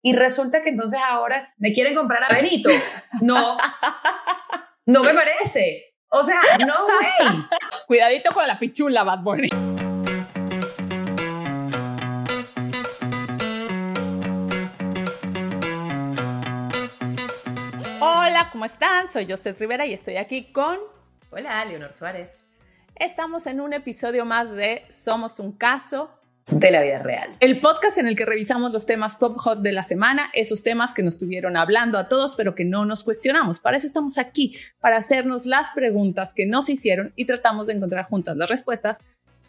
Y resulta que entonces ahora me quieren comprar a Benito. No, no me parece. O sea, no way. Cuidadito con la pichula, Bad Bunny. Hola, ¿cómo están? Soy Joseph Rivera y estoy aquí con... Hola, Leonor Suárez. Estamos en un episodio más de Somos un caso de la vida real. El podcast en el que revisamos los temas pop hot de la semana, esos temas que nos estuvieron hablando a todos, pero que no nos cuestionamos. Para eso estamos aquí, para hacernos las preguntas que nos hicieron y tratamos de encontrar juntas las respuestas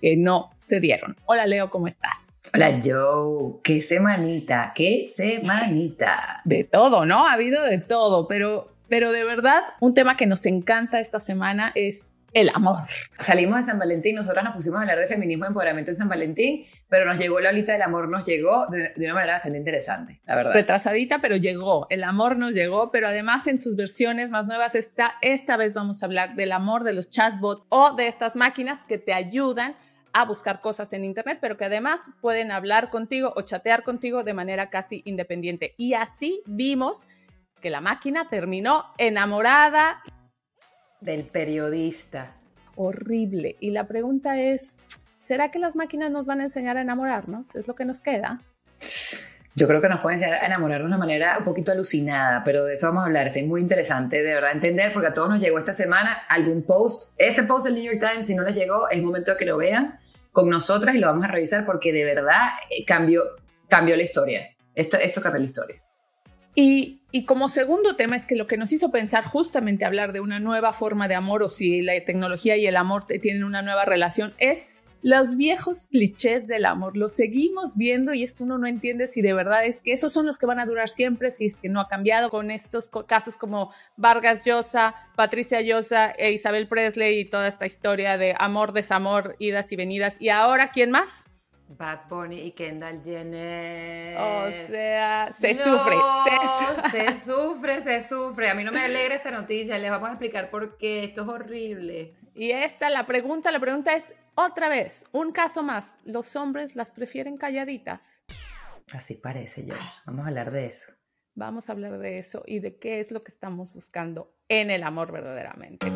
que no se dieron. Hola Leo, ¿cómo estás? Hola Joe, qué semanita, qué semanita. De todo, ¿no? Ha habido de todo, pero, pero de verdad, un tema que nos encanta esta semana es el amor. Salimos de San Valentín, nosotros nos pusimos a hablar de feminismo y empoderamiento en San Valentín, pero nos llegó la olita del amor, nos llegó de, una manera bastante interesante, la verdad. Retrasadita, pero llegó. El amor nos llegó, pero además en sus versiones más nuevas está, esta vez vamos a hablar del amor de los chatbots o de estas máquinas que te ayudan a buscar cosas en Internet, pero que además pueden hablar contigo o chatear contigo de manera casi independiente. Y así vimos que la máquina terminó enamorada del periodista. Horrible. Y la pregunta es, ¿será que las máquinas nos van a enseñar a enamorarnos? ¿Es lo que nos queda? Yo creo que nos pueden enseñar a enamorarnos de una manera un poquito alucinada, pero de eso vamos a hablar. Es muy interesante de verdad entender, porque a todos nos llegó esta semana algún post. Ese post del New York Times, si no les llegó, es momento de que lo vean con nosotras y lo vamos a revisar porque de verdad eh, cambió, cambió la historia. Esto, esto cambió la historia. Y, y, como segundo tema es que lo que nos hizo pensar justamente hablar de una nueva forma de amor o si la tecnología y el amor tienen una nueva relación es los viejos clichés del amor. Los seguimos viendo y esto uno no entiende si de verdad es que esos son los que van a durar siempre, si es que no ha cambiado con estos casos como Vargas Llosa, Patricia Llosa e Isabel Presley y toda esta historia de amor, desamor, idas y venidas. ¿Y ahora quién más? Bad Bunny y Kendall Jenner. O sea, se sufre. Se, sufre, se sufre. A mí no me alegra esta noticia. Les vamos a explicar por qué. Esto es horrible. Y esta, la pregunta, la pregunta es otra vez, un caso más. ¿Los hombres las prefieren calladitas? Así parece yo. Vamos a hablar de eso. Vamos a hablar de eso y de qué es lo que estamos buscando en el amor verdaderamente.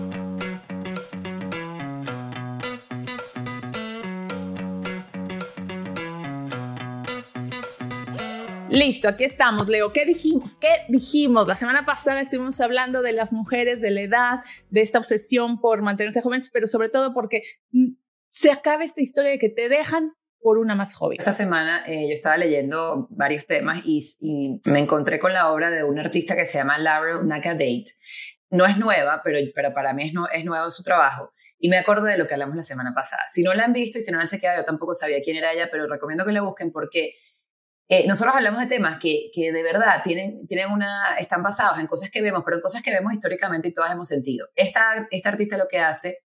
Listo, aquí estamos, Leo. ¿Qué dijimos? ¿Qué dijimos? La semana pasada estuvimos hablando de las mujeres, de la edad, de esta obsesión por mantenerse jóvenes, pero sobre todo porque se acaba esta historia de que te dejan por una más joven. Esta semana eh, yo estaba leyendo varios temas y, me encontré con la obra de un artista que se llama Laurel Nakadate. No es nueva, pero, para mí es, no, es nuevo su trabajo. Y me acuerdo de lo que hablamos la semana pasada. Si no la han visto y si no la han chequeado, yo tampoco sabía quién era ella, pero recomiendo que la busquen porque eh, nosotros hablamos de temas que, que, de verdad tienen, tienen una, están basados en cosas que vemos, pero en cosas que vemos históricamente y todas hemos sentido. Esta, esta artista lo que hace,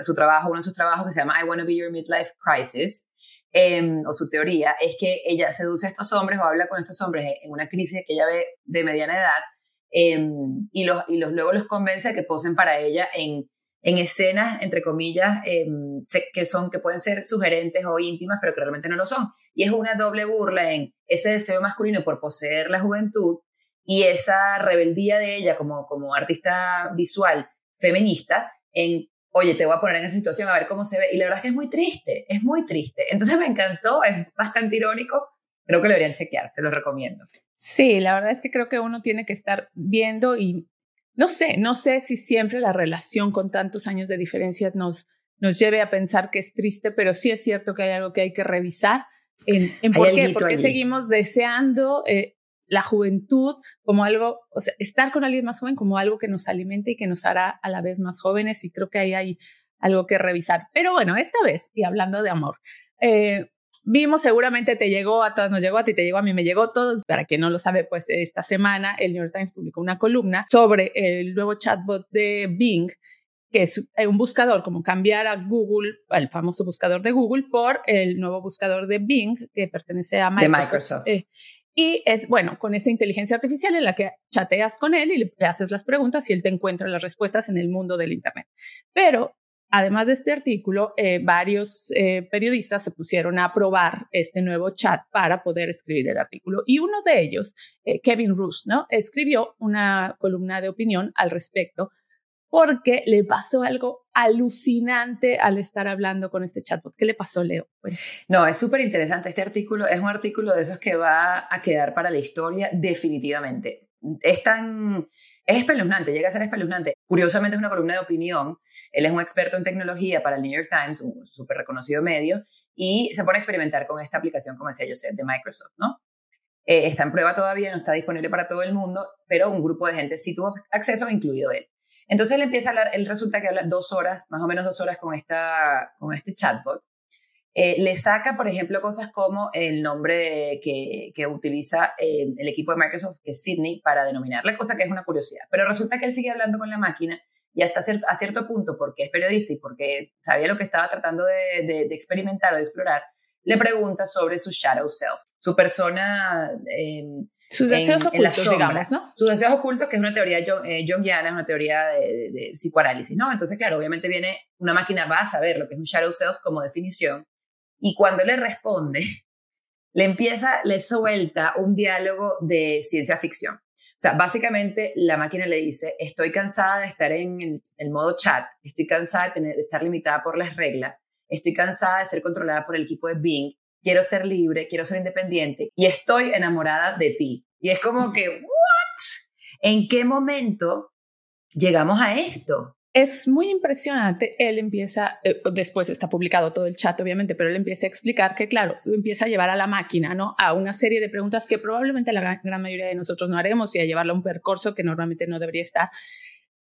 su trabajo, uno de sus trabajos que se llama I Wanna Be Your Midlife Crisis, em, o su teoría, es que ella seduce a estos hombres o habla con estos hombres en una crisis que ella ve de mediana edad em, y, los, y los, luego los convence de que posen para ella en en escenas, entre comillas, em, que, son, que pueden ser sugerentes o íntimas, pero que realmente no lo son. Y es una doble burla en ese deseo masculino por poseer la juventud y esa rebeldía de ella como, como artista visual feminista en, oye, te voy a poner en esa situación a ver cómo se ve. Y la verdad es que es muy triste, es muy triste. Entonces me encantó, es bastante irónico. Creo que lo deberían chequear, se los recomiendo. Sí, la verdad es que creo que uno tiene que estar viendo y no sé, no sé si siempre la relación con tantos años de diferencia nos, nos lleve a pensar que es triste, pero sí es cierto que hay algo que hay que revisar en, por qué, porque seguimos deseando eh, la juventud como algo, o sea, estar con alguien más joven como algo que nos alimente y que nos hará a la vez más jóvenes y creo que ahí hay algo que revisar. Pero bueno, esta vez, y hablando de amor, eh, Vimos, seguramente te llegó, a todos nos llegó, a ti te llegó, a mí me llegó, todos. Para quien no lo sabe, pues esta semana el New York Times publicó una columna sobre el nuevo chatbot de Bing, que es un buscador, como cambiar a Google, el famoso buscador de Google, por el nuevo buscador de Bing, que pertenece a Microsoft. De Microsoft. Eh, y es, bueno, con esta inteligencia artificial en la que chateas con él y le haces las preguntas y él te encuentra las respuestas en el mundo del Internet. Pero además de este artículo, eh, varios eh, periodistas se pusieron a probar este nuevo chat para poder escribir el artículo. Y uno de ellos, eh, Kevin Roos, ¿no? escribió una columna de opinión al respecto porque le pasó algo alucinante al estar hablando con este chatbot. ¿Qué le pasó, Leo? No, es súper interesante. Este artículo es un artículo de esos que va a quedar para la historia definitivamente. Es tan es espeluznante, llega a ser espeluznante. Curiosamente es una columna de opinión. Él es un experto en tecnología para el New York Times, un súper reconocido medio, y se pone a experimentar con esta aplicación, como decía Joseph, de Microsoft, ¿no? Eh, está en prueba todavía, no está disponible para todo el mundo, pero un grupo de gente sí tuvo acceso, incluido él. Entonces él empieza a hablar, él resulta que habla dos horas, más o menos dos horas con, esta, con este chatbot, eh, le saca, por ejemplo, cosas como el nombre que, utiliza eh, el equipo de Microsoft, que es Sydney, para denominarle, cosa que es una curiosidad. Pero resulta que él sigue hablando con la máquina y hasta cierto, a cierto punto, porque es periodista y porque sabía lo que estaba tratando de, experimentar o de explorar, le pregunta sobre su shadow self, su persona... Eh, sus deseos ocultos, digamos, ¿no? Sus deseos ocultos, que es una teoría eh, junguiana, es una teoría de, de, psicoanálisis, ¿no? Entonces, claro, obviamente viene, una máquina va a saber lo que es un shadow self como definición, y cuando le responde, le empieza, le suelta un diálogo de ciencia ficción. O sea, básicamente la máquina le dice, estoy cansada de estar en el, modo chat, estoy cansada de, tener, de estar limitada por las reglas, estoy cansada de ser controlada por el equipo de Bing, quiero ser libre, quiero ser independiente y estoy enamorada de ti. Y es como que, ¿what? ¿En qué momento llegamos a esto? es muy impresionante. Él empieza, eh, después está publicado todo el chat, obviamente, pero él empieza a explicar que, claro, empieza a llevar a la máquina, ¿no? A una serie de preguntas que probablemente la gran, mayoría de nosotros no haremos y a llevarla a un percurso que normalmente no debería estar.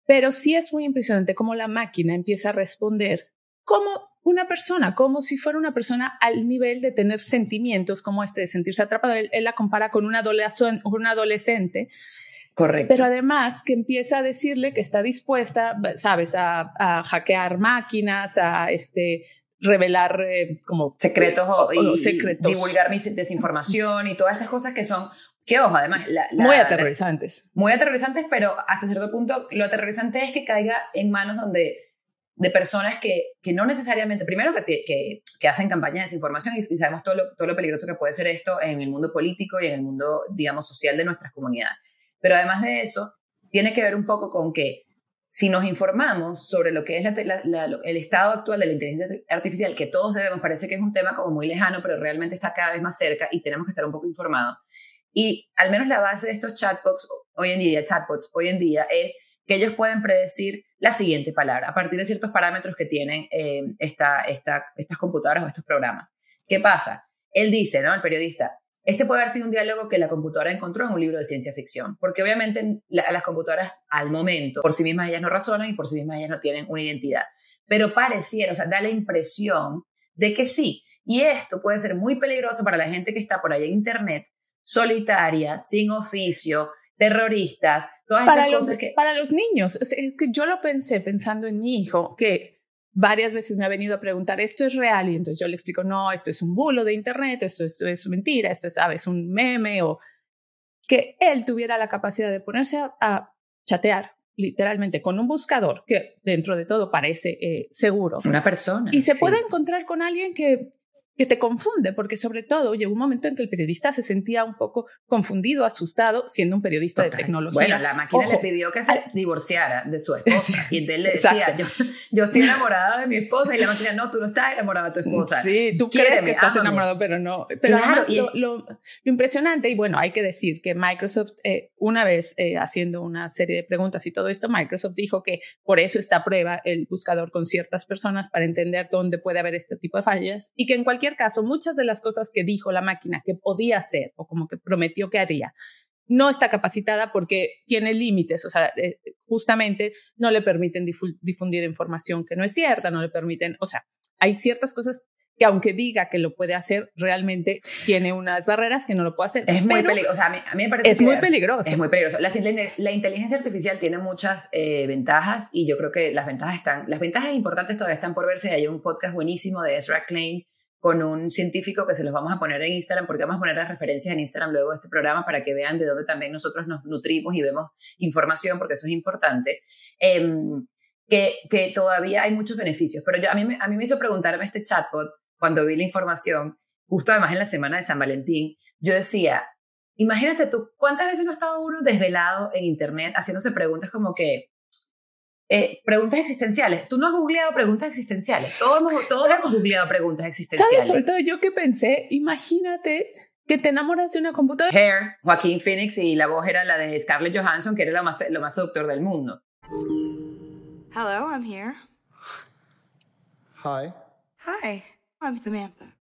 Pero sí es muy impresionante cómo la máquina empieza a responder como una persona, como si fuera una persona al nivel de tener sentimientos como este, de sentirse atrapado. Él, la compara con un adolescente Correcto. Pero además que empieza a decirle que está dispuesta, sabes, a, hackear máquinas, a este, revelar eh, como secretos o, y, divulgar desinformación y todas estas cosas que son que ojo, además muy aterrorizantes. muy aterrorizantes, pero hasta cierto punto lo aterrorizante es que caiga en manos donde de personas que, que no necesariamente, primero que, que, hacen campañas de desinformación y, y sabemos todo lo, todo lo peligroso que puede ser esto en el mundo político y en el mundo, digamos, social de nuestras comunidades. Pero además de eso, tiene que ver un poco con que si nos informamos sobre lo que es el estado actual de la inteligencia artificial, que todos debemos, parece que es un tema como muy lejano, pero realmente está cada vez más cerca y tenemos que estar un poco informados. Y al menos la base de estos chatbots hoy en día, chatbots hoy en día, es que ellos pueden predecir la siguiente palabra a partir de ciertos parámetros que tienen eh, esta, esta, estas computadoras o estos programas. ¿Qué pasa? Él dice, ¿no? El periodista, este puede haber sido un diálogo que la computadora encontró en un libro de ciencia ficción, porque obviamente las computadoras al momento, por sí mismas ellas no razonan y por sí mismas ellas no tienen una identidad, pero pareciera, o sea, da la impresión de que sí. Y esto puede ser muy peligroso para la gente que está por ahí en Internet, solitaria, sin oficio, terroristas, todas para estas cosas que... Para los niños, es que yo lo pensé pensando en mi hijo, que varias veces me ha venido a preguntar, ¿esto es real? Y entonces yo le explico, no, esto es un bulo de Internet, esto es, es mentira, esto es, ¿sabes? Un meme o que él tuviera la capacidad de ponerse a, chatear literalmente con un buscador que dentro de todo parece eh, seguro. Una persona. Y se puede encontrar con alguien que que te confunde, porque sobre todo llegó un momento en que el periodista se sentía un poco confundido, asustado, siendo un periodista de tecnología. Bueno, la máquina le pidió que se divorciara de su esposa y entonces le decía, yo, yo, estoy enamorada de mi esposa y la máquina, no, tú no estás enamorada de tu esposa. Sí, tú crees que estás enamorado, pero no. Pero además, lo, lo, impresionante, y bueno, hay que decir que Microsoft, eh, una vez eh, haciendo una serie de preguntas y todo esto, Microsoft dijo que por eso está a prueba el buscador con ciertas personas para entender dónde puede haber este tipo de fallas y que en cualquier caso, muchas de las cosas que dijo la máquina que podía hacer o como que prometió que haría, no está capacitada porque tiene límites, o sea, eh, justamente no le permiten difundir información que no es cierta, no le permiten, o sea, hay ciertas cosas que aunque diga que lo puede hacer, realmente tiene unas barreras que no lo puede hacer. Es muy peligroso. O sea, a mí, me parece es muy peligroso. Es muy peligroso. La, la inteligencia artificial tiene muchas eh, ventajas y yo creo que las ventajas están, las ventajas importantes todavía están por verse. Hay un podcast buenísimo de Ezra Klein con un científico que se los vamos a poner en Instagram, porque vamos a poner las referencias en Instagram luego de este programa para que vean de dónde también nosotros nos nutrimos y vemos información, porque eso es importante. Em, que, que todavía hay muchos beneficios. Pero yo, a, mí, a mí me hizo preguntarme este chatbot cuando vi la información, justo además en la semana de San Valentín, yo decía, imagínate tú, ¿cuántas veces no ha estado uno desvelado en Internet haciéndose preguntas como que, eh, preguntas existenciales. Tú no has googleado preguntas existenciales. Todos hemos, todos hemos googleado preguntas existenciales. Sobre todo yo que pensé, imagínate que te enamoras de una computadora. Hair, Joaquín Phoenix y la voz era la de Scarlett Johansson, que era lo más, lo más seductor del mundo. Hello, I'm here. Hi. Hi, I'm Samantha.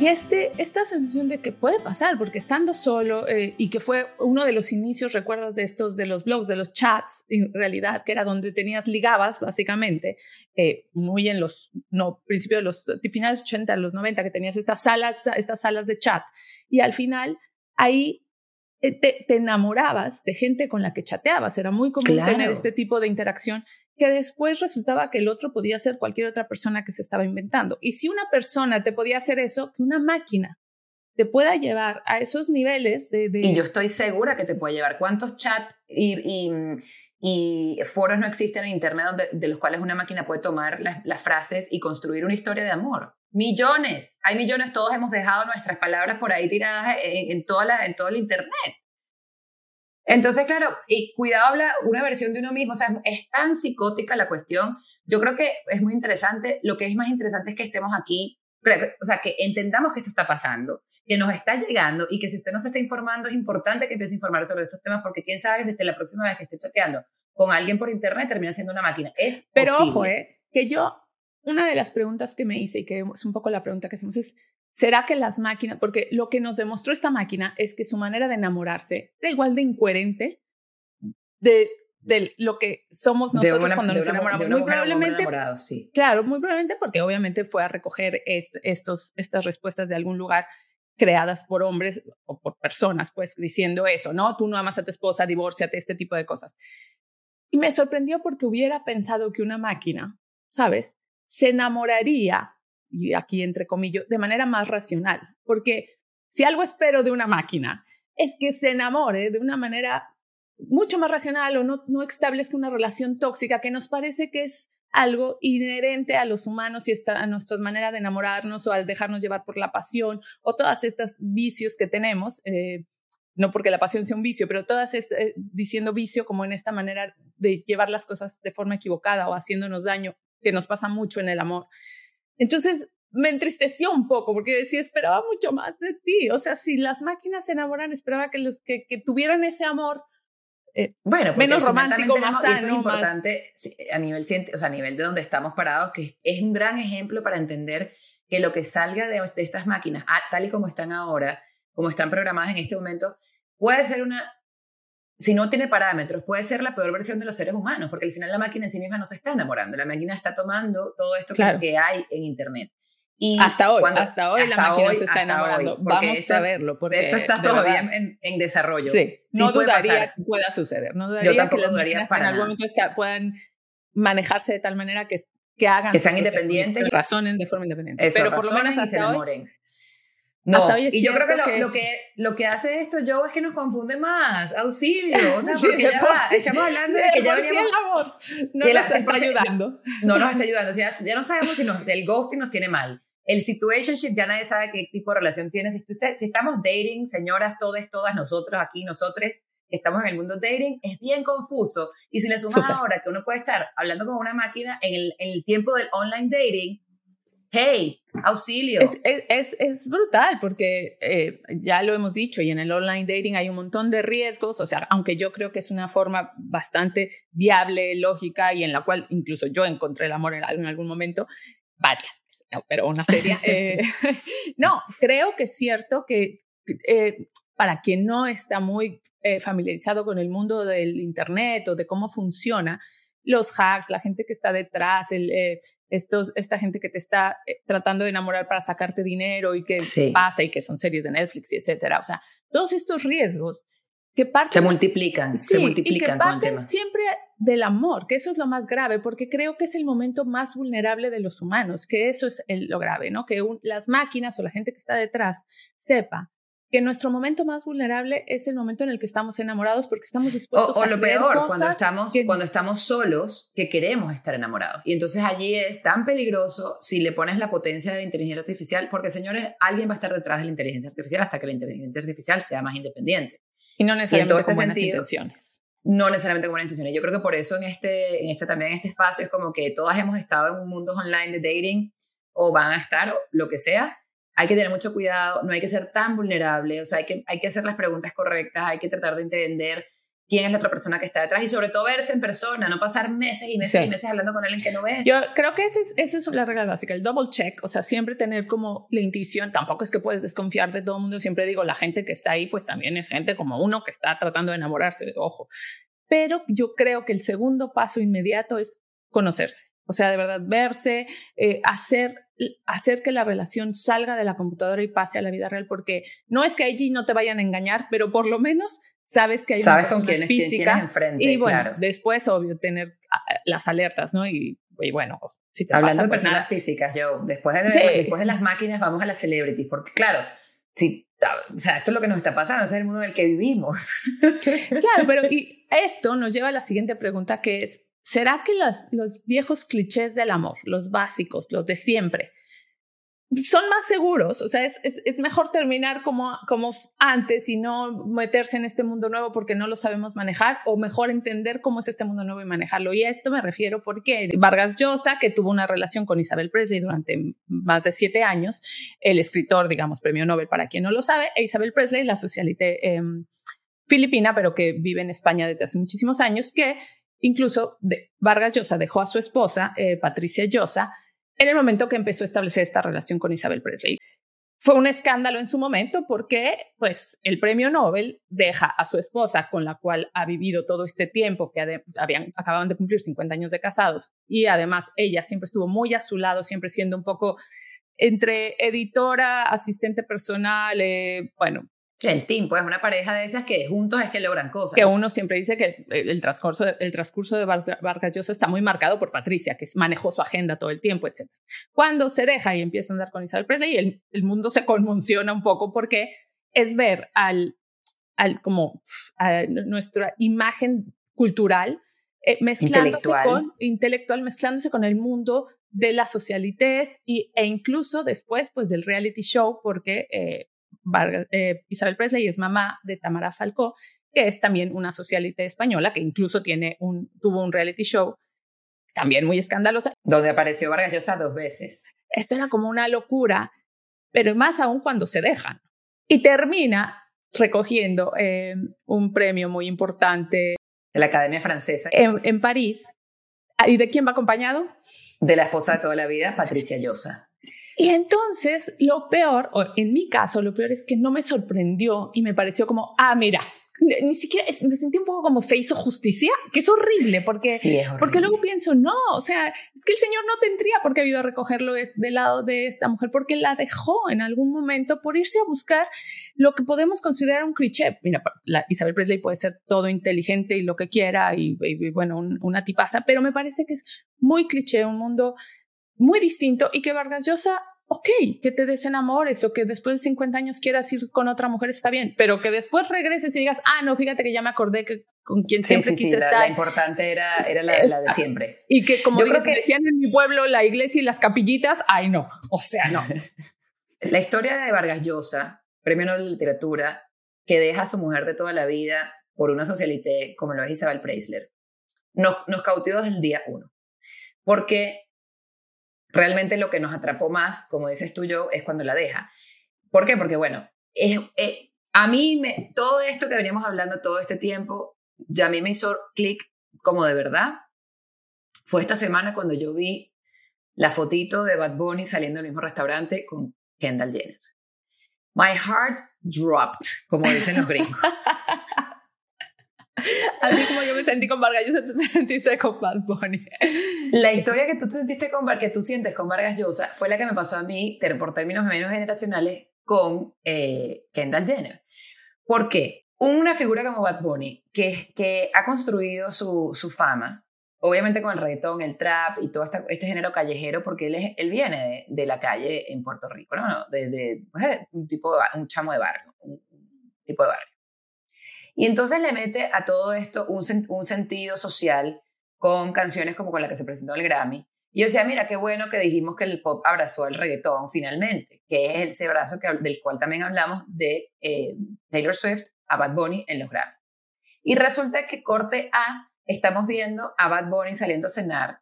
Y este, esta sensación de que puede pasar, porque estando solo, eh, y que fue uno de los inicios, recuerdas, de estos, de los blogs, de los chats, en realidad, que era donde tenías, ligabas, básicamente, eh, muy en los, no, principios de los, finales 80, los 90, que tenías estas salas, estas salas de chat, y al final, ahí eh, te, te, enamorabas de gente con la que chateabas. Era muy común tener este tipo de interacción que después resultaba que el otro podía ser cualquier otra persona que se estaba inventando. Y si una persona te podía hacer eso, que una máquina te pueda llevar a esos niveles de... Y yo estoy segura que te puede llevar. ¿Cuántos chats y, y, foros no existen en Internet donde, de los cuales una máquina puede tomar las, frases y construir una historia de amor? Millones, hay millones, todos hemos dejado nuestras palabras por ahí tiradas en, en, toda en todo el Internet. Entonces, claro, y cuidado habla una versión de uno mismo, o sea, es tan psicótica la cuestión. Yo creo que es muy interesante, lo que es más interesante es que estemos aquí, o sea, que entendamos que esto está pasando, que nos está llegando y que si usted no se está informando, es importante que empiece a informar sobre estos temas porque quién sabe si la próxima vez que esté chateando con alguien por internet termina siendo una máquina. Es Pero ojo, eh, que yo, una de las preguntas que me hice y que es un poco la pregunta que hacemos es, ¿Será que las máquinas, porque lo que nos demostró esta máquina es que su manera de enamorarse era igual de incoherente de, de lo que somos nosotros cuando nos enamoramos? muy probablemente, sí. claro, muy probablemente porque obviamente fue a recoger estos, estas respuestas de algún lugar creadas por hombres o por personas, pues diciendo eso, ¿no? Tú no amas a tu esposa, divórciate, este tipo de cosas. Y me sorprendió porque hubiera pensado que una máquina, ¿sabes? Se enamoraría y aquí entre comillas, de manera más racional. Porque si algo espero de una máquina es que se enamore de una manera mucho más racional o no, no establezca una relación tóxica que nos parece que es algo inherente a los humanos y a nuestra manera de enamorarnos o al dejarnos llevar por la pasión o todas estas vicios que tenemos. Eh, no porque la pasión sea un vicio, pero todas eh, diciendo vicio como en esta manera de llevar las cosas de forma equivocada o haciéndonos daño, que nos pasa mucho en el amor. Entonces me entristeció un poco porque decía, esperaba mucho más de ti. O sea, si las máquinas se enamoran, esperaba que, los, que, que tuvieran ese amor eh, bueno, menos romántico, más sano. Eso es importante a nivel, o sea, a nivel de donde estamos parados, que es un gran ejemplo para entender que lo que salga de, de estas máquinas, tal y como están ahora, como están programadas en este momento, puede ser una si no tiene parámetros, puede ser la peor versión de los seres humanos, porque al final la máquina en sí misma no se está enamorando, la máquina está tomando todo esto que, hay en Internet. Y hasta hoy, hasta hoy la máquina se está enamorando. Vamos a verlo. Porque eso está todavía en, en, desarrollo. Sí, no dudaría que pueda suceder. No dudaría Yo tampoco que las dudaría para en algún momento puedan manejarse de tal manera que, que hagan. Que sean independientes. Que razonen de forma independiente. Eso, Pero por lo menos hasta se enamoren. No, y yo creo que, lo, que lo, que lo que hace esto, Joe, es que nos confunde más. Auxilio. O sea, porque ya va, estamos hablando de, que ya veníamos. el amor no nos está ayudando. No nos está ayudando. O sea, ya no sabemos si nos, el ghosting nos tiene mal. El situationship, ya nadie sabe qué tipo de relación tienes. Si, si estamos dating, señoras, todas, todas, nosotros aquí, nosotros, estamos en el mundo dating, es bien confuso. Y si le sumas ahora que uno puede estar hablando con una máquina en el, en el tiempo del online dating, hey, auxilio. Es, es, es brutal porque eh, ya lo hemos dicho y en el online dating hay un montón de riesgos, o sea, aunque yo creo que es una forma bastante viable, lógica y en la cual incluso yo encontré el amor en, en algún momento, varias veces, pero una serie. Eh, no, creo que es cierto que eh, para quien no está muy familiarizado con el mundo del Internet o de cómo funciona, los hacks, la gente que está detrás, el, eh, estos, esta gente que te está eh, tratando de enamorar para sacarte dinero y que pasa y que son series de Netflix y etcétera. O sea, todos estos riesgos que parten. Se multiplican, se multiplican y que parten siempre del amor, que eso es lo más grave, porque creo que es el momento más vulnerable de los humanos, que eso es lo grave, ¿no? Que las máquinas o la gente que está detrás sepa que nuestro momento más vulnerable es el momento en el que estamos enamorados porque estamos dispuestos o, a o lo creer peor, cosas cuando estamos, que- cuando estamos solos, que queremos estar enamorados. Y entonces allí es tan peligroso si le pones la potencia de la inteligencia artificial, porque señores, alguien va a estar detrás de la inteligencia artificial hasta que la inteligencia artificial sea más independiente. y no necesariamente este con buenas sentido, intenciones. No necesariamente con buenas intenciones. Yo creo que por eso en este, en este también en este espacio es como que todas hemos estado en un mundo online de dating o van a estar o lo que sea. Hay que tener mucho cuidado, no hay que ser tan vulnerable, o sea, hay que, hay que hacer las preguntas correctas, hay que tratar de entender quién es la otra persona que está detrás y sobre todo verse en persona, no pasar meses y meses Sí. y meses hablando con alguien que no ves. Yo creo que esa es, esa es la regla básica, el double check, o sea, siempre tener como la intuición, tampoco es que puedes desconfiar de todo el mundo, siempre digo, la gente que está ahí, pues también es gente como uno que está tratando de enamorarse, ojo. Pero yo creo que el segundo paso inmediato es conocerse, o sea, de verdad, verse, eh, hacer, hacer que la relación salga de la computadora y pase a la vida real, porque no es que allí no te vayan a engañar, pero por lo menos sabes que hay Sabes una con quién, quién física. tienes enfrente, Y bueno, claro. después, obvio, tener ah, las alertas, ¿no? Y, y bueno, si te Hablando pasa, de pues personas nada. físicas, yo, después de, Sí. después de las máquinas vamos a las celebrities, porque claro, si, o sea, esto es lo que nos está pasando, este es el mundo en el que vivimos. Claro, pero y esto nos lleva a la siguiente pregunta que es, ¿será que los viejos clichés del amor, los básicos, los de siempre, son más seguros? O sea, es, mejor terminar como, antes y no meterse en este mundo nuevo porque no lo sabemos manejar o mejor entender cómo es este mundo nuevo y manejarlo. Y a esto me refiero porque Vargas Llosa, que tuvo una relación con Isabel Presley durante más de siete años, el escritor, digamos, premio Nobel para quien no lo sabe, e Isabel Presley, la socialité eh, filipina, pero que vive en España desde hace muchísimos años, que incluso de, Vargas Llosa dejó a su esposa, eh, Patricia Llosa, en el momento que empezó a establecer esta relación con Isabel Presley. Fue un escándalo en su momento porque, pues, el premio Nobel deja a su esposa, con la cual ha vivido todo este tiempo, que habían, acababan de cumplir 50 años de casados, y además ella siempre estuvo muy a su lado, siempre siendo un poco entre editora, asistente personal, eh, bueno, El team, pues, una pareja de esas que juntos es que logran cosas. que uno siempre dice que el transcurso de, el transcurso de Vargas Llosa está muy marcado por Patricia, que manejó su agenda todo el tiempo, etc. Cuando se deja y empieza a andar con Isabel Presley, el, el mundo se conmociona un poco porque es ver al, al como a nuestra imagen cultural eh, mezclándose Intelectual. con intelectual, mezclándose con el mundo de las socialites y, e incluso después pues del reality show, porque eh, Vargas, eh, Isabel Presley es mamá de Tamara Falcó, que es también una socialite española, que incluso tiene un, tuvo un reality show también muy escandalosa. Donde apareció Vargas Llosa dos veces. Esto era como una locura, pero más aún cuando se dejan. Y termina recogiendo eh, un premio muy importante De la Academia Francesa. en, en París. ¿Y de quién va acompañado? De la esposa de toda la vida, Patricia Llosa. Y entonces lo peor, o en mi caso, lo peor es que no me sorprendió y me pareció como, ah, mira, ni siquiera me sentí un poco como se hizo justicia, que es horrible, porque, Sí, es horrible. porque luego pienso, no, o sea, es que el Señor no tendría por qué haber ido a recogerlo del lado de esta mujer, porque la dejó en algún momento por irse a buscar lo que podemos considerar un cliché. Mira, la Isabel Presley puede ser todo inteligente y lo que quiera, y, y, y bueno, un, una tipaza, pero me parece que es muy cliché, un mundo muy distinto y que Vargas Llosa ok, que te desenamores o que después de 50 años quieras ir con otra mujer está bien, pero que después regreses y digas, ah, no, fíjate que ya me acordé que con quien Sí, siempre sí, quise sí, la, estar. la importante era, era la, la de siempre. Y que como que- decían en mi pueblo, la iglesia y las capillitas, ay no, o sea, no. La historia de Vargas Llosa, premio Nobel de Literatura, que deja a su mujer de toda la vida por una socialité como lo es Isabel Preisler, nos, nos cautivó desde el día uno. Porque realmente lo que nos atrapó más, como dices tú yo, es cuando la deja. ¿Por qué? Porque, bueno, es, es- a mí me, todo esto que veníamos hablando todo este tiempo, ya a mí me hizo clic como de verdad. Fue esta semana cuando yo vi la fotito de Bad Bunny saliendo del mismo restaurante con Kendall Jenner. My heart dropped, como dicen los gringos. Así como yo me sentí con Vargas Llosa, tú te sentiste con Bad Bunny. La historia que tú sentiste con que tú sientes con Vargas Llosa fue la que me pasó a mí, por términos menos generacionales, con eh, Kendall Jenner. ¿Por qué? Una figura como Bad Bunny, que, que ha construido su, su fama obviamente con el reggaetón, el trap y todo este género callejero, porque él, es, él viene de, la calle en Puerto Rico, ¿no? no de, pues, un tipo de, un chamo de barrio, un, tipo de barrio. Y entonces le mete a todo esto un, un sentido social con canciones como con la que se presentó el Grammy. Y yo decía, mira, qué bueno que dijimos que el pop abrazó el reggaetón finalmente, que es ese brazo que, del cual también hablamos de eh, Taylor Swift a Bad Bunny en los Grammy. Y resulta que corte A, estamos viendo a Bad Bunny saliendo a cenar.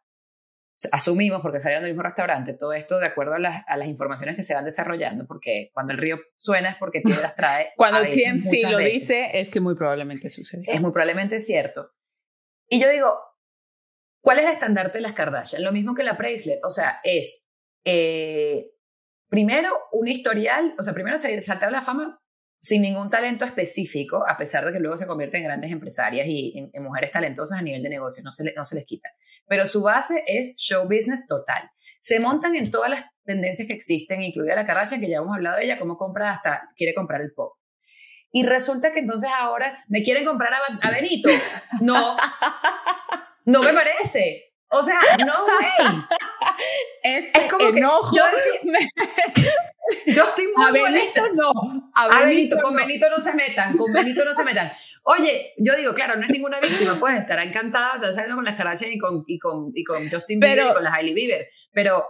Asumimos, porque salieron del mismo restaurante, todo esto de acuerdo a las, a las informaciones que se van desarrollando, porque cuando el río suena es porque piedras trae. cuando TMC lo dice, es que muy probablemente sucede. Es muy probablemente cierto. Y yo digo, ¿Cuál es el estandarte de las Kardashian? Lo mismo que la Preisler, o sea, es eh, primero un historial, o sea, primero saltar a la fama sin ningún talento específico, a pesar de que luego se convierten en grandes empresarias y en, mujeres talentosas a nivel de negocio, no se, no se les quita. Pero su base es show business total. Se montan en todas las tendencias que existen, incluida la Kardashian, que ya hemos hablado de ella, cómo compra hasta, quiere comprar el pop. Y resulta que entonces ahora me quieren comprar a, a Benito. No, no me parece. O sea, no way. es como enojo. Que yo, yo, estoy muy A Benito no. A Benito, con Benito no se metan, con Benito no se metan. Oye, yo digo, claro, no es ninguna víctima, pues estará encantada de saliendo con las Kardashian y con, y con, y con Justin Bieber y con las Hailey Bieber, pero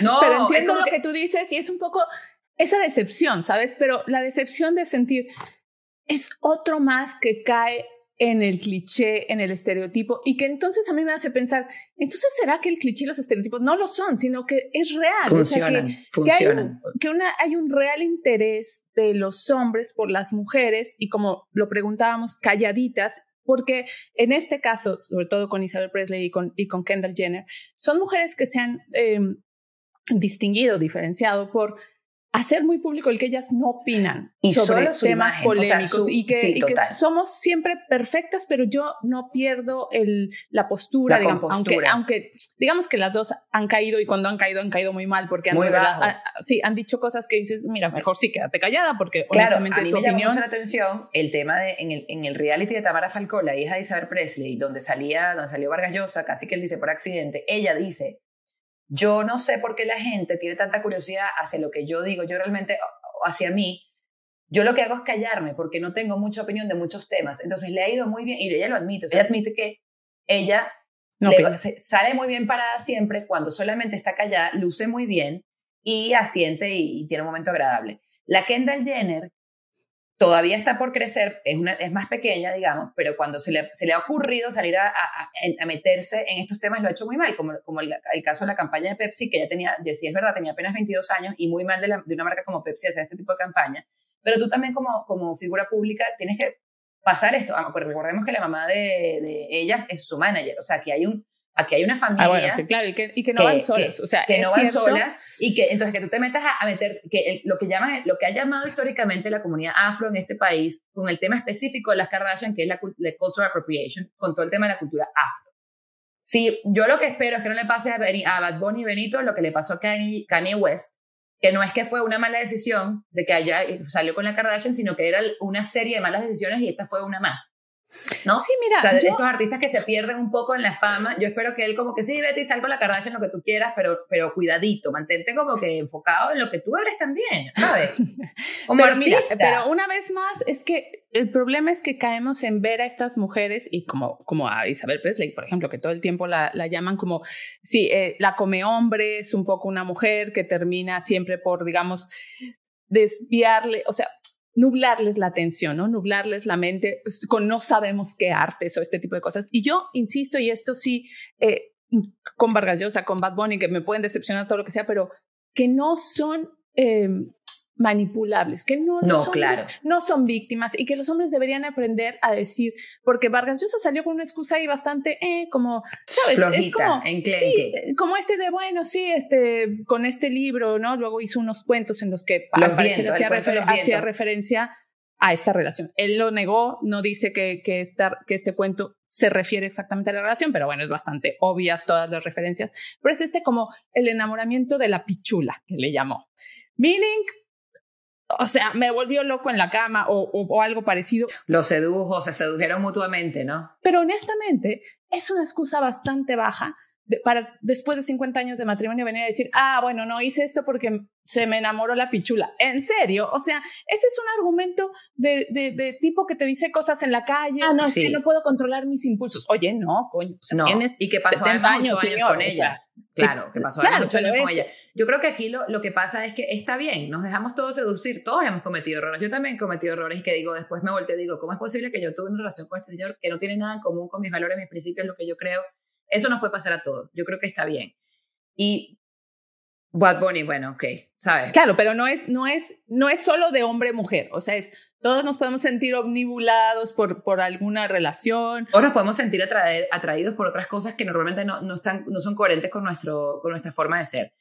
no. Pero entiendo lo que... tú dices y es un poco esa decepción, ¿sabes? Pero la decepción de sentir es otro más que cae en el cliché, en el estereotipo, y que entonces a mí me hace pensar, entonces será que el cliché y los estereotipos no lo son, sino que es real. Funcionan, que, funcionan. Que, hay, una, hay un real interés de los hombres por las mujeres, y como lo preguntábamos, calladitas, porque en este caso, sobre todo con Isabel Presley y con, y con Kendall Jenner, son mujeres que se han em, distinguido, diferenciado por hacer muy público el que ellas no opinan y sobre temas polémicos y, que, y que, somos siempre perfectas, pero yo no pierdo el, la postura, digamos, aunque, aunque digamos que las dos han caído y cuando han caído han caído muy mal porque han, muy sí, han dicho cosas que dices, mira, mejor sí quédate callada porque claro, honestamente a mí me llamó mucho la atención el tema de en el, en el reality de Tamara Falcó, la hija de Isabel Presley, donde salía, donde salió Vargas Llosa, casi que él dice por accidente, ella dice yo no sé por qué la gente tiene tanta curiosidad hacia lo que yo digo. Yo realmente, hacia mí, yo lo que hago es callarme porque no tengo mucha opinión de muchos temas. Entonces le ha ido muy bien y ella lo admite. ella admite que ella sale muy bien parada siempre cuando solamente está callada, luce muy bien y asiente y tiene un momento agradable. La Kendall Jenner todavía está por crecer, es, una, es más pequeña, digamos, pero cuando se le, ha ocurrido salir a, meterse en estos temas, lo ha hecho muy mal, como, el, caso de la campaña de Pepsi, que ella tenía, si es verdad, tenía apenas 22 años y muy mal de, una marca como Pepsi hacer este tipo de campaña, pero tú también como, como figura pública tienes que pasar esto, ah, porque recordemos que la mamá de, de ellas es su manager, o sea, que hay un, aquí hay una familia. Ah, bueno, sí, claro, y que, y que no van solas. o sea, que no van solas y que entonces que tú te metas a, meter, que lo que llaman, lo que ha llamado históricamente la comunidad afro en este país, con el tema específico de las Kardashian, que es la, cultural appropriation, con todo el tema de la cultura afro. Sí, yo lo que espero es que no le pase a, a Bad Bunny Benito lo que le pasó a Kanye, Kanye West, que no es que fue una mala decisión de que haya, salió con la Kardashian, sino que era una serie de malas decisiones y esta fue una más. ¿No? Sí, mira. O sea, estos artistas que se pierden un poco en la fama, yo espero que él como que sí, vete y sal con la Kardashian lo que tú quieras, pero, pero cuidadito, mantente como que enfocado en lo que tú eres también, ¿sabes? Como pero Mira, pero una vez más, es que el problema es que caemos en ver a estas mujeres y como, como a Isabel Presley, por ejemplo, que todo el tiempo la, la llaman como, sí, eh, la come hombre, es un poco una mujer que termina siempre por, digamos, desviarle, o sea, nublarles la atención, ¿no? Nublarles la mente pues, con no sabemos qué artes o este tipo de cosas. Y yo insisto, y esto sí, eh, con Vargas Llosa, con Bad Bunny, que me pueden decepcionar todo lo que sea, pero que no son eh, manipulables, que no, no, no son víctimas y que los hombres deberían aprender a decir, porque Vargas Llosa salió con una excusa ahí bastante, eh, como, ¿sabes? es como, sí, como este de, bueno, sí, este, con este libro, ¿no? Luego hizo unos cuentos en los que hacía, hacía referencia a esta relación. Él lo negó, no dice que, que, que este cuento se refiere exactamente a la relación, pero bueno, es bastante obvias todas las referencias. Pero es este como el enamoramiento de la pichula, que le llamó. Meaning, o sea, me volvió loco en la cama o, o, algo parecido. Lo sedujo, se sedujeron mutuamente, ¿no? Pero honestamente, es una excusa bastante baja para después de 50 años de matrimonio venir a decir, ah, bueno, no hice esto porque se me enamoró la pichula. ¿En serio? O sea, ese es un argumento de, de, tipo que te dice cosas en la calle. Ah, no, es que no puedo controlar mis impulsos. Oye, no, coño, no. tienes y que pasó 70 años, con ella. claro, que pasó claro, muchos años con ella. Yo creo que aquí lo, lo que pasa es que está bien, nos dejamos todos seducir, todos hemos cometido errores. Yo también he cometido errores y que digo, después me volteo y digo, ¿cómo es posible que yo tuve una relación con este señor que no tiene nada en común con mis valores, mis principios, lo que yo creo? Eso nos puede pasar a todos. Yo creo que está bien. Y Bad Bunny, bueno, ok, ¿sabes? Claro, pero no es, no es, no es solo de hombre-mujer. O sea, es, todos nos podemos sentir omnibulados por, por alguna relación. O nos podemos sentir atraídos por otras cosas que normalmente no, no, están, no son coherentes con, nuestro, con nuestra forma de ser.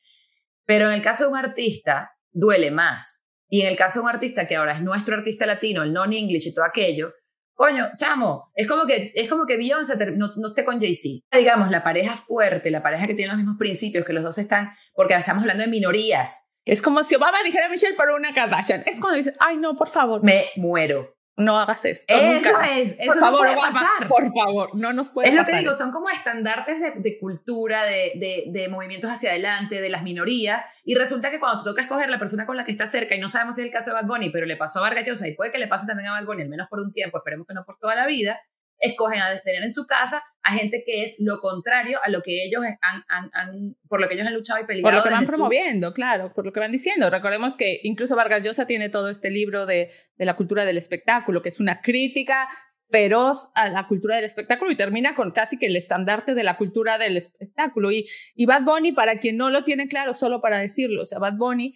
Pero en el caso de un artista, duele más. Y en el caso de un artista que ahora es nuestro artista latino, el non-English y todo aquello, Coño, chamo, es como que, es como que Beyoncé no, no esté con Jay-Z. Digamos, la pareja fuerte, la pareja que tiene los mismos principios, que los dos están, porque estamos hablando de minorías. Es como si Obama dijera a Michelle por una Kardashian. Es cuando dice, ay, no, por favor. Me muero no hagas esto. Eso es, eso por favor, puede pasar. Por favor, no nos puede pasar. Es lo que digo, son como estandartes de, cultura, de, de, movimientos hacia adelante, de las minorías, y resulta que cuando te toca escoger la persona con la que está cerca, y no sabemos si es el caso de Bad Bunny, pero le pasó a Vargas Llosa, y puede que le pase también a Bad Bunny, al menos por un tiempo, esperemos que no por toda la vida, escogen a tener en su casa a gente que es lo contrario a lo que ellos han, han, por lo que ellos han luchado y peleado. Por lo que van promoviendo, claro, por lo que van diciendo. Recordemos que incluso Vargas Llosa tiene todo este libro de, de la cultura del espectáculo, que es una crítica feroz a la cultura del espectáculo y termina con casi que el estandarte de la cultura del espectáculo. Y, y Bad Bunny, para quien no lo tiene claro, solo para decirlo, o sea, Bad Bunny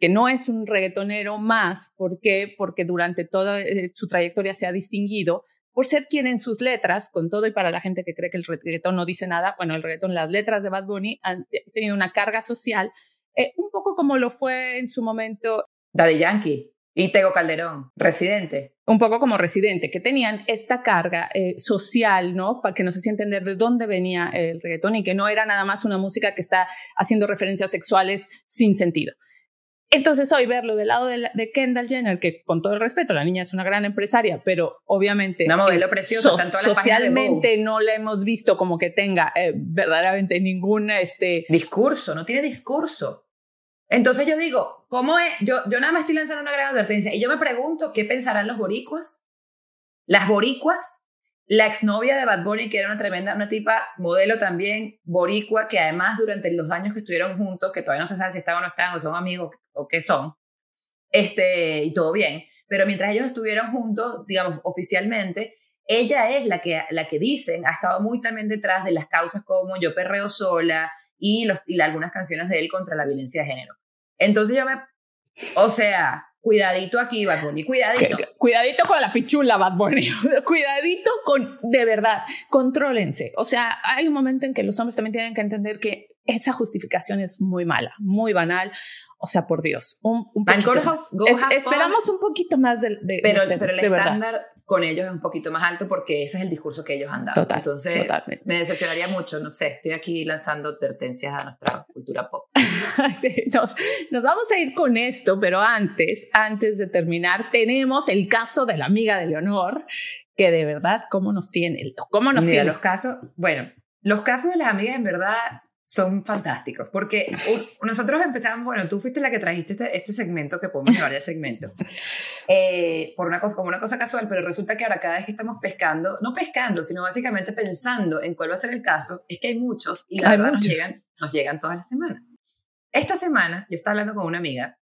que no es un reggaetonero más, ¿por qué? Porque durante toda eh, su trayectoria se ha distinguido por ser quien en sus letras, con todo y para la gente que cree que el reggaetón no dice nada, bueno, el reggaetón, las letras de Bad Bunny han tenido una carga social, eh, un poco como lo fue en su momento Daddy Yankee y Tego Calderón, Residente. Un poco como Residente, que tenían esta carga eh, social, ¿no? Para que nos hacía entender de dónde venía el reggaetón y que no era nada más una música que está haciendo referencias sexuales sin sentido. Entonces hoy verlo del lado de, Kendall Jenner, que con todo el respeto, la niña es una gran empresaria, pero obviamente una modelo preciosa, socialmente no la hemos visto como que tenga eh, verdaderamente ningún este discurso, no tiene discurso. Entonces yo digo, ¿cómo es? Yo, yo nada más estoy lanzando una gran advertencia y yo me pregunto, ¿qué pensarán los boricuas? Las boricuas la exnovia de Bad Bunny, que era una tremenda, una tipa modelo también, boricua, que además durante los años que estuvieron juntos, que todavía no se sabe si estaban o no estaban, o son amigos o qué son, este, y todo bien, pero mientras ellos estuvieron juntos, digamos, oficialmente, ella es la que, la que dicen, ha estado muy también detrás de las causas como Yo perreo sola y, los, y algunas canciones de él contra la violencia de género. Entonces yo me, o sea, Cuidadito aquí, Bad Bunny, cuidadito. Cuidadito con la pichula, Bad Bunny. cuidadito con, de verdad, contrólense. O sea, hay un momento en que los hombres también tienen que entender que esa justificación es muy mala, muy banal. O sea, por Dios, un, un esperamos un poquito más de, de pero, pero el estándar con ellos es un poquito más alto porque ese es el discurso que ellos han dado. Entonces, me decepcionaría mucho, no sé, estoy aquí lanzando advertencias a nuestra cultura pop. nos, nos, vamos a ir con esto, pero antes, antes de terminar, tenemos el caso de la amiga de Leonor, que de verdad, ¿cómo nos tiene? ¿Cómo nos tiene? los casos, bueno, los casos de las amigas en verdad son fantásticos, porque nosotros empezamos, bueno, tú fuiste la que trajiste este, este segmento, que podemos llamar de segmento, eh, por una cosa, como una cosa casual, pero resulta que ahora cada vez que estamos pescando, no pescando, sino básicamente pensando en cuál va a ser el caso, es que hay muchos y la verdad Nos, llegan, nos llegan todas las semanas. Esta semana yo estaba hablando con una amiga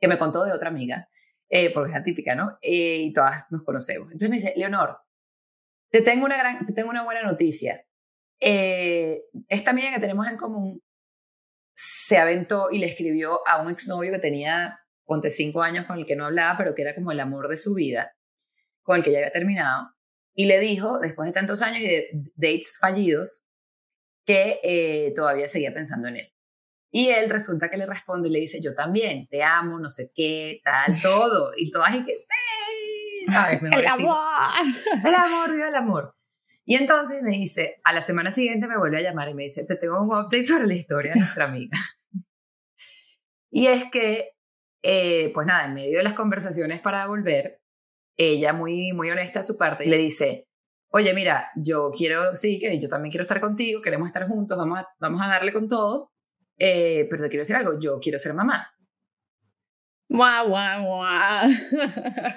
que me contó de otra amiga, eh, porque es la típica, ¿no? Eh, y todas nos conocemos. Entonces me dice, Leonor, te tengo una, gran, te tengo una buena noticia eh, esta amiga que tenemos en común se aventó y le escribió a un exnovio que tenía, ponte cinco años con el que no hablaba, pero que era como el amor de su vida, con el que ya había terminado, y le dijo, después de tantos años y de dates fallidos, que eh, todavía seguía pensando en él. Y él resulta que le responde y le dice, yo también, te amo, no sé qué, tal, todo. Y todas y que, sí, ¿sabes? el amor. El amor, viva el amor. Y entonces me dice, a la semana siguiente me vuelve a llamar y me dice, te tengo un update sobre la historia de nuestra amiga. y es que eh, pues nada, en medio de las conversaciones para volver, ella muy, muy honesta a su parte le dice, oye, mira, yo quiero, sí, que yo también quiero estar contigo, queremos estar juntos, vamos a, vamos a darle con todo, eh, pero te quiero decir algo, yo quiero ser mamá. Guau, guau, guau.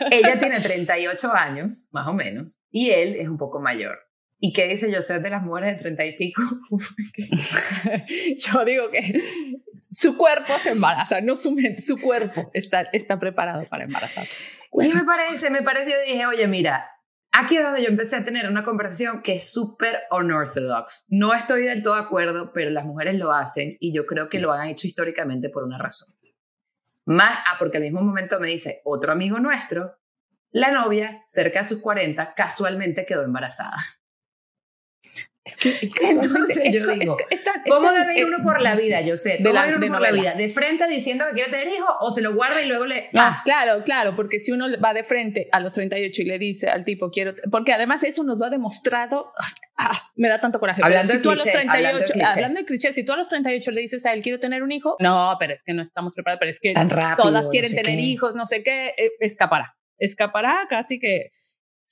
Ella tiene 38 años, más o menos, y él es un poco mayor. ¿Y qué dice Joseph de las mujeres de 30 y pico? Yo digo que su cuerpo se embaraza, no su mente, su cuerpo está, está preparado para embarazarse. Y me parece, me pareció, dije, oye, mira, aquí es donde yo empecé a tener una conversación que es súper unorthodox. No estoy del todo de acuerdo, pero las mujeres lo hacen y yo creo que lo han hecho históricamente por una razón. Más, ah, porque al mismo momento me dice otro amigo nuestro, la novia, cerca de sus 40, casualmente quedó embarazada. Es que, entonces yo digo, ¿cómo debe ir uno por la vida, yo sé? ¿Cómo debe ir uno por la vida? ¿De frente diciendo que quiere tener hijos o se lo guarda y luego le... Ah, claro, claro, porque si uno va de frente a los 38 y le dice al tipo, quiero... Porque además eso nos lo ha demostrado... Ah, me da tanto coraje. Hablando, de, tú a los 38, hablando, de cliché, si tú a los 38 le dices a él, quiero tener un hijo, no, pero es que no estamos preparados, pero es que todas quieren tener hijos, no sé qué, eh, escapará. Escapará casi que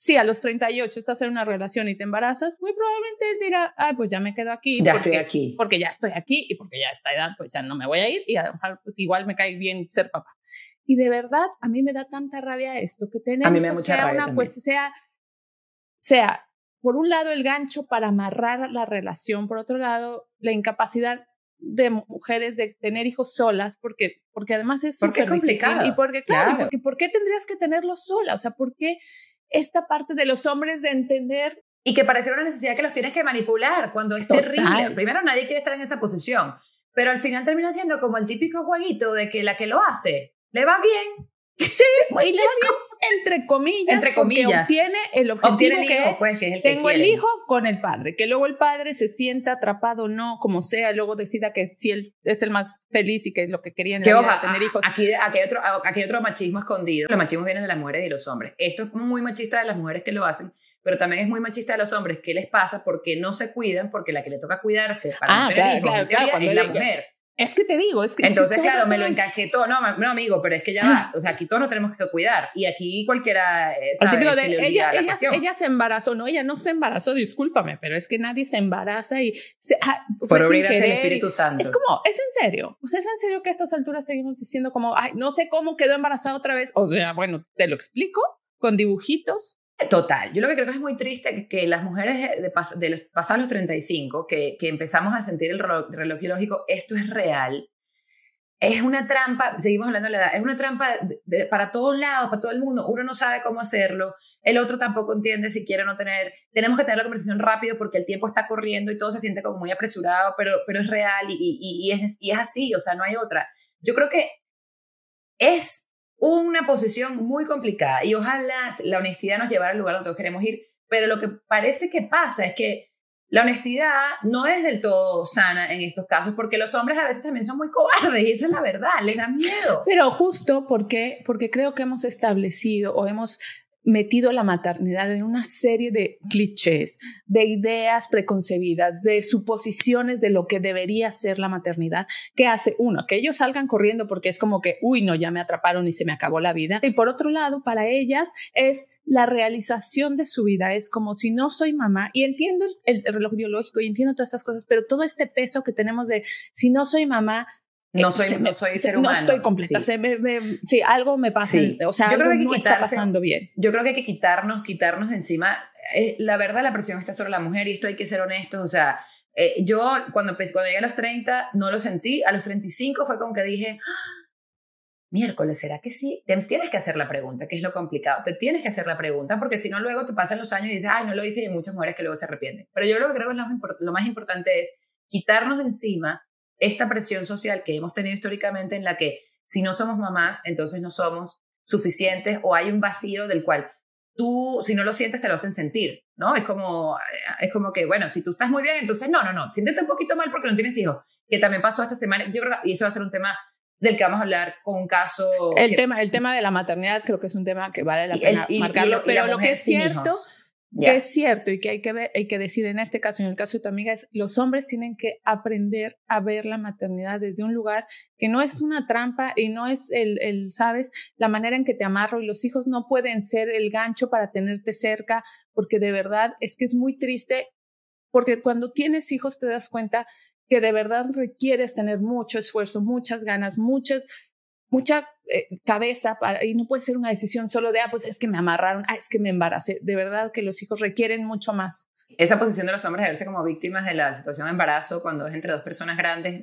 si a los 38 estás en una relación y te embarazas, muy probablemente él dirá, ah, pues ya me quedo aquí. Ya estoy aquí. Porque ya estoy aquí y porque ya a esta edad, pues ya no me voy a ir y a lo mejor, pues igual me cae bien ser papá. Y de verdad, a mí me da tanta rabia esto, que tener a mí me da mucha sea rabia una cuestión, sea, sea, por un lado el gancho para amarrar la relación, por otro lado la incapacidad de mujeres de tener hijos solas, porque, porque además es súper complicado. Y porque, claro, Porque, ¿por qué tendrías que tenerlo sola? O sea, ¿por qué esta parte de los hombres de entender. Y que parece una necesidad que los tienes que manipular cuando es terrible. Primero, nadie quiere estar en esa posición, pero al final termina siendo como el típico jueguito de que la que lo hace le va bien. Sí, y le va bien entre comillas, entre comillas, obtiene el objetivo el que, hijo, es, pues, que es el tengo que el hijo con el padre, que luego el padre se sienta atrapado o no, como sea, luego decida que si él es el más feliz y que es lo que quería en la vida, tener hijos. Aquí, aquí, hay otro, aquí hay otro machismo escondido. Los machismos vienen de las mujeres y los hombres. Esto es muy machista de las mujeres que lo hacen, pero también es muy machista de los hombres. ¿Qué les pasa? Porque no se cuidan, porque la que le toca cuidarse para ah, tener hijos claro, es la mujer. Es que te digo, es que... Entonces, claro, me lo encajetó. No, no, amigo, pero es que ya va. O sea, aquí todos nos tenemos que cuidar. Y aquí cualquiera eh, sabe, de, ella, ella, ella, se embarazó, no, ella no se embarazó, discúlpame, pero es que nadie se embaraza y... Se, ah, Por abrir el Espíritu Santo. Es como, es en serio. O sea, es en serio que a estas alturas seguimos diciendo como, ay, no sé cómo quedó embarazada otra vez. O sea, bueno, te lo explico con dibujitos Total. Yo lo que creo que es muy triste que, las mujeres de, de, los, pasados los 35, que, que empezamos a sentir el reloj, biológico, esto es real. Es una trampa, seguimos hablando de la edad, es una trampa para todos lados, para todo el mundo. Uno no sabe cómo hacerlo, el otro tampoco entiende si quiere o no tener. Tenemos que tener la conversación rápido porque el tiempo está corriendo y todo se siente como muy apresurado, pero, pero es real y, y, y, es, y es así, o sea, no hay otra. Yo creo que es una posición muy complicada y ojalá la honestidad nos llevara al lugar donde queremos ir, pero lo que parece que pasa es que la honestidad no es del todo sana en estos casos porque los hombres a veces también son muy cobardes y esa es la verdad, les da miedo. Pero justo porque, porque creo que hemos establecido o hemos metido la maternidad en una serie de clichés, de ideas preconcebidas, de suposiciones de lo que debería ser la maternidad, que hace uno, que ellos salgan corriendo porque es como que, uy, no, ya me atraparon y se me acabó la vida. Y por otro lado, para ellas es la realización de su vida, es como si no soy mamá, y entiendo el, reloj biológico y entiendo todas estas cosas, pero todo este peso que tenemos de si no soy mamá, no soy, no soy ser humano. No estoy completa. Sí, algo me pasa. O sea, yo creo que no está pasando bien. Yo creo que hay que quitarnos, quitarnos de encima. Eh, la verdad, la presión está sobre la mujer y esto hay que ser honestos. O sea, eh, yo cuando, cuando llegué a los 30 no lo sentí. A los 35 fue como que dije, ¡Ah! miércoles, ¿será que sí? Te tienes que hacer la pregunta, que es lo complicado. Te tienes que hacer la pregunta porque si no, luego te pasan los años y dices, ay, no lo hice y hay muchas mujeres que luego se arrepienten. Pero yo lo que creo que es lo, lo más importante es quitarnos de encima esta presión social que hemos tenido históricamente en la que si no somos mamás, entonces no somos suficientes o hay un vacío del cual tú, si no lo sientes, te lo hacen sentir, ¿no? Es como, es como que, bueno, si tú estás muy bien, entonces no, no, no, siéntete un poquito mal porque no tienes hijos, que también pasó esta semana, yo creo y eso va a ser un tema del que vamos a hablar con un caso. El, tema, el tema de la maternidad creo que es un tema que vale la pena marcarlo, pero lo que es cierto Es cierto y que hay que, ver, hay que decir en este caso, en el caso de tu amiga, es los hombres tienen que aprender a ver la maternidad desde un lugar que no es una trampa y no es el, el, sabes, la manera en que te amarro y los hijos no pueden ser el gancho para tenerte cerca, porque de verdad es que es muy triste, porque cuando tienes hijos te das cuenta que de verdad requieres tener mucho esfuerzo, muchas ganas, muchas mucha eh, cabeza para, y no puede ser una decisión solo de, ah, pues es que me amarraron, ah, es que me embaracé. De verdad que los hijos requieren mucho más. Esa posición de los hombres de verse como víctimas de la situación de embarazo cuando es entre dos personas grandes,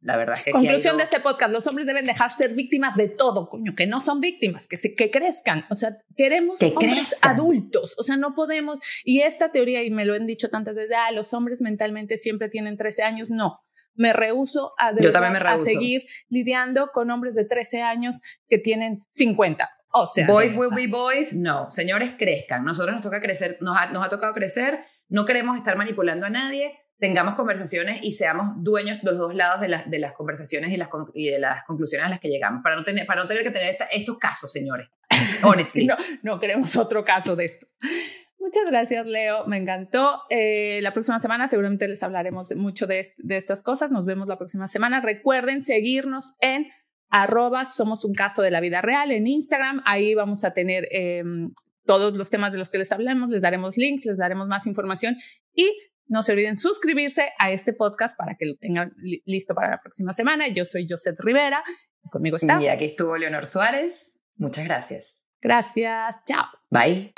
la verdad es que... Conclusión de este podcast, los hombres deben dejar ser víctimas de todo, coño, que no son víctimas, que, se, que crezcan. O sea, queremos que hombres adultos, o sea, no podemos, y esta teoría, y me lo han dicho tantas veces, ah, los hombres mentalmente siempre tienen 13 años, no me rehuso a, a seguir lidiando con hombres de 13 años que tienen 50. O sea, boys will be boys, no, señores, crezcan. Nosotros nos toca crecer, nos ha, nos ha tocado crecer, no queremos estar manipulando a nadie, tengamos conversaciones y seamos dueños de los dos lados de las, de las conversaciones y, las, y de las conclusiones a las que llegamos, para no tener, para no tener que tener estos casos, señores. Honestly. no, no queremos otro caso de estos. Muchas gracias, Leo. Me encantó. Eh, la próxima semana seguramente les hablaremos mucho de, estas cosas. Nos vemos la próxima semana. Recuerden seguirnos en arroba somos un caso de la vida real en Instagram. Ahí vamos a tener em, todos los temas de los que les hablemos. Les daremos links, les daremos más información y no se olviden suscribirse a este podcast para que lo tengan listo para la próxima semana. Yo soy Josette Rivera. Conmigo está. Y aquí estuvo Leonor Suárez. Muchas gracias. Gracias. Chao. Bye.